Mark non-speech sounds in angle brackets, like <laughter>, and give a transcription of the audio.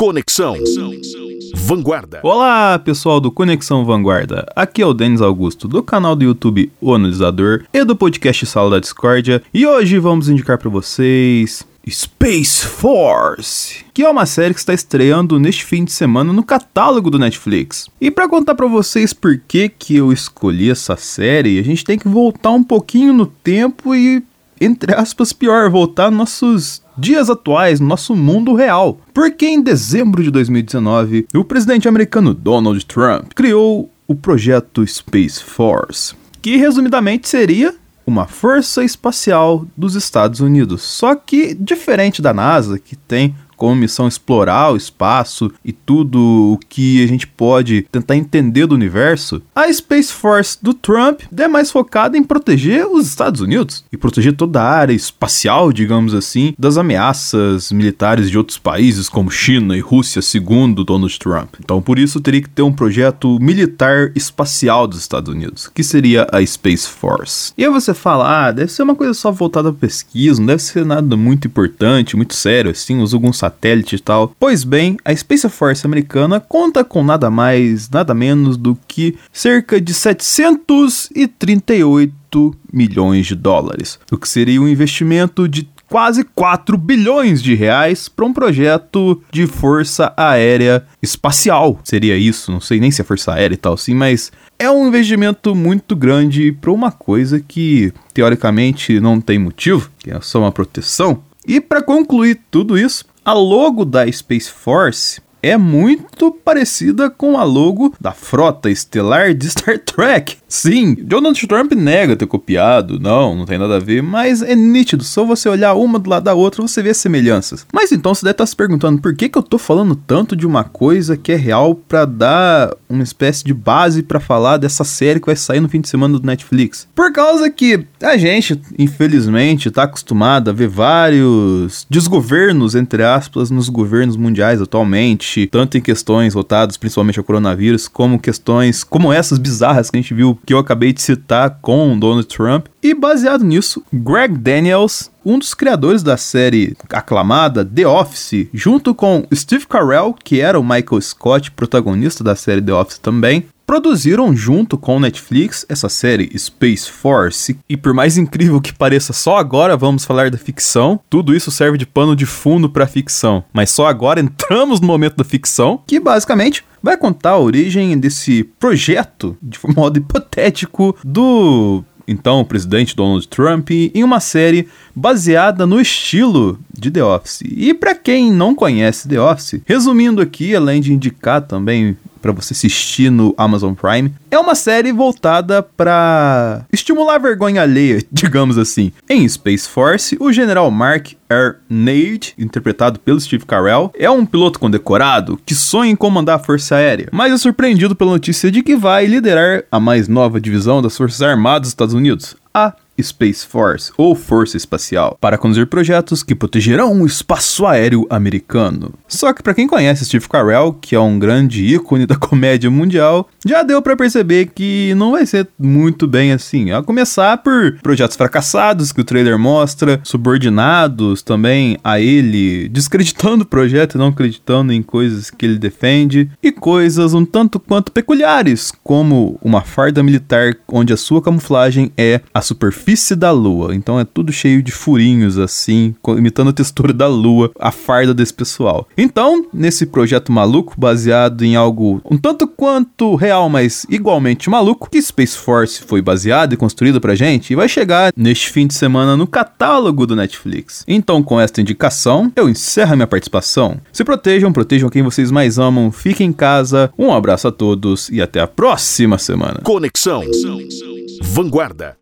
Conexão Vanguarda. Olá, pessoal do Conexão Vanguarda. Aqui é o Denis Augusto, do canal do YouTube O Analisador e do podcast Sala da Discórdia. E hoje vamos indicar para vocês Space Force, que é uma série que está estreando neste fim de semana no catálogo do Netflix. E para contar para vocês por que que eu escolhi essa série, a gente tem que voltar um pouquinho no tempo e entre aspas pior, voltar nossos dias atuais, no nosso mundo real. Porque em dezembro de 2019, o presidente americano Donald Trump criou o projeto Space Force, que resumidamente seria uma força espacial dos Estados Unidos. Só que diferente da NASA, que tem como missão explorar o espaço e tudo o que a gente pode tentar entender do universo, a Space Force do Trump é mais focada em proteger os Estados Unidos e proteger toda a área espacial, digamos assim, das ameaças militares de outros países como China e Rússia, segundo Donald Trump. Então, por isso teria que ter um projeto militar espacial dos Estados Unidos, que seria a Space Force. E aí você fala, ah, deve ser uma coisa só voltada para pesquisa, não deve ser nada muito importante, muito sério assim, usa alguns satélite e tal. Pois bem, a Space Force americana conta com nada mais, nada menos do que cerca de 738 milhões de dólares, o que seria um investimento de quase 4 bilhões de reais para um projeto de força aérea espacial. Seria isso, não sei nem se é força aérea e tal assim, mas é um investimento muito grande para uma coisa que teoricamente não tem motivo, que é só uma proteção. E para concluir tudo isso, a logo da Space Force é muito parecida com a logo da frota estelar de Star Trek. Sim, Donald Trump nega ter copiado, não, não tem nada a ver, mas é nítido, só você olhar uma do lado da outra você vê as semelhanças. Mas então você deve estar se perguntando por que, que eu tô falando tanto de uma coisa que é real para dar uma espécie de base para falar dessa série que vai sair no fim de semana do Netflix. Por causa que a gente, infelizmente, tá acostumado a ver vários desgovernos, entre aspas, nos governos mundiais atualmente, tanto em questões voltadas principalmente ao coronavírus, como questões como essas bizarras que a gente viu que eu acabei de citar com Donald Trump. E baseado nisso, Greg Daniels, um dos criadores da série aclamada The Office, junto com Steve Carell, que era o Michael Scott, protagonista da série The Office também, produziram junto com o Netflix essa série Space Force. E por mais incrível que pareça, só agora vamos falar da ficção. Tudo isso serve de pano de fundo para ficção, mas só agora entramos no momento da ficção, que basicamente vai contar a origem desse projeto de <laughs> modo hipotético do então o presidente Donald Trump em uma série baseada no estilo de The Office. E para quem não conhece The Office, resumindo aqui, além de indicar também para você assistir no Amazon Prime. É uma série voltada para estimular a vergonha alheia, <laughs> digamos assim. Em Space Force, o general Mark R. Nade, interpretado pelo Steve Carell, é um piloto condecorado que sonha em comandar a Força Aérea, mas é surpreendido pela notícia de que vai liderar a mais nova divisão das Forças Armadas dos Estados Unidos, a Space Force, ou Força Espacial, para conduzir projetos que protegerão o espaço aéreo americano. Só que para quem conhece Steve Carell, que é um grande ícone da comédia mundial, já deu para perceber que não vai ser muito bem assim. A começar por projetos fracassados que o trailer mostra, subordinados também a ele, descreditando o projeto e não acreditando em coisas que ele defende, e coisas um tanto quanto peculiares, como uma farda militar onde a sua camuflagem é a superfície superfície da lua. Então é tudo cheio de furinhos assim, imitando a textura da lua, a farda desse pessoal. Então, nesse projeto maluco, baseado em algo um tanto quanto real, mas igualmente maluco, que Space Force foi baseado e construído pra gente, e vai chegar neste fim de semana no catálogo do Netflix. Então, com esta indicação, eu encerro minha participação. Se protejam, protejam quem vocês mais amam, fiquem em casa, um abraço a todos e até a próxima semana. Conexão Vanguarda.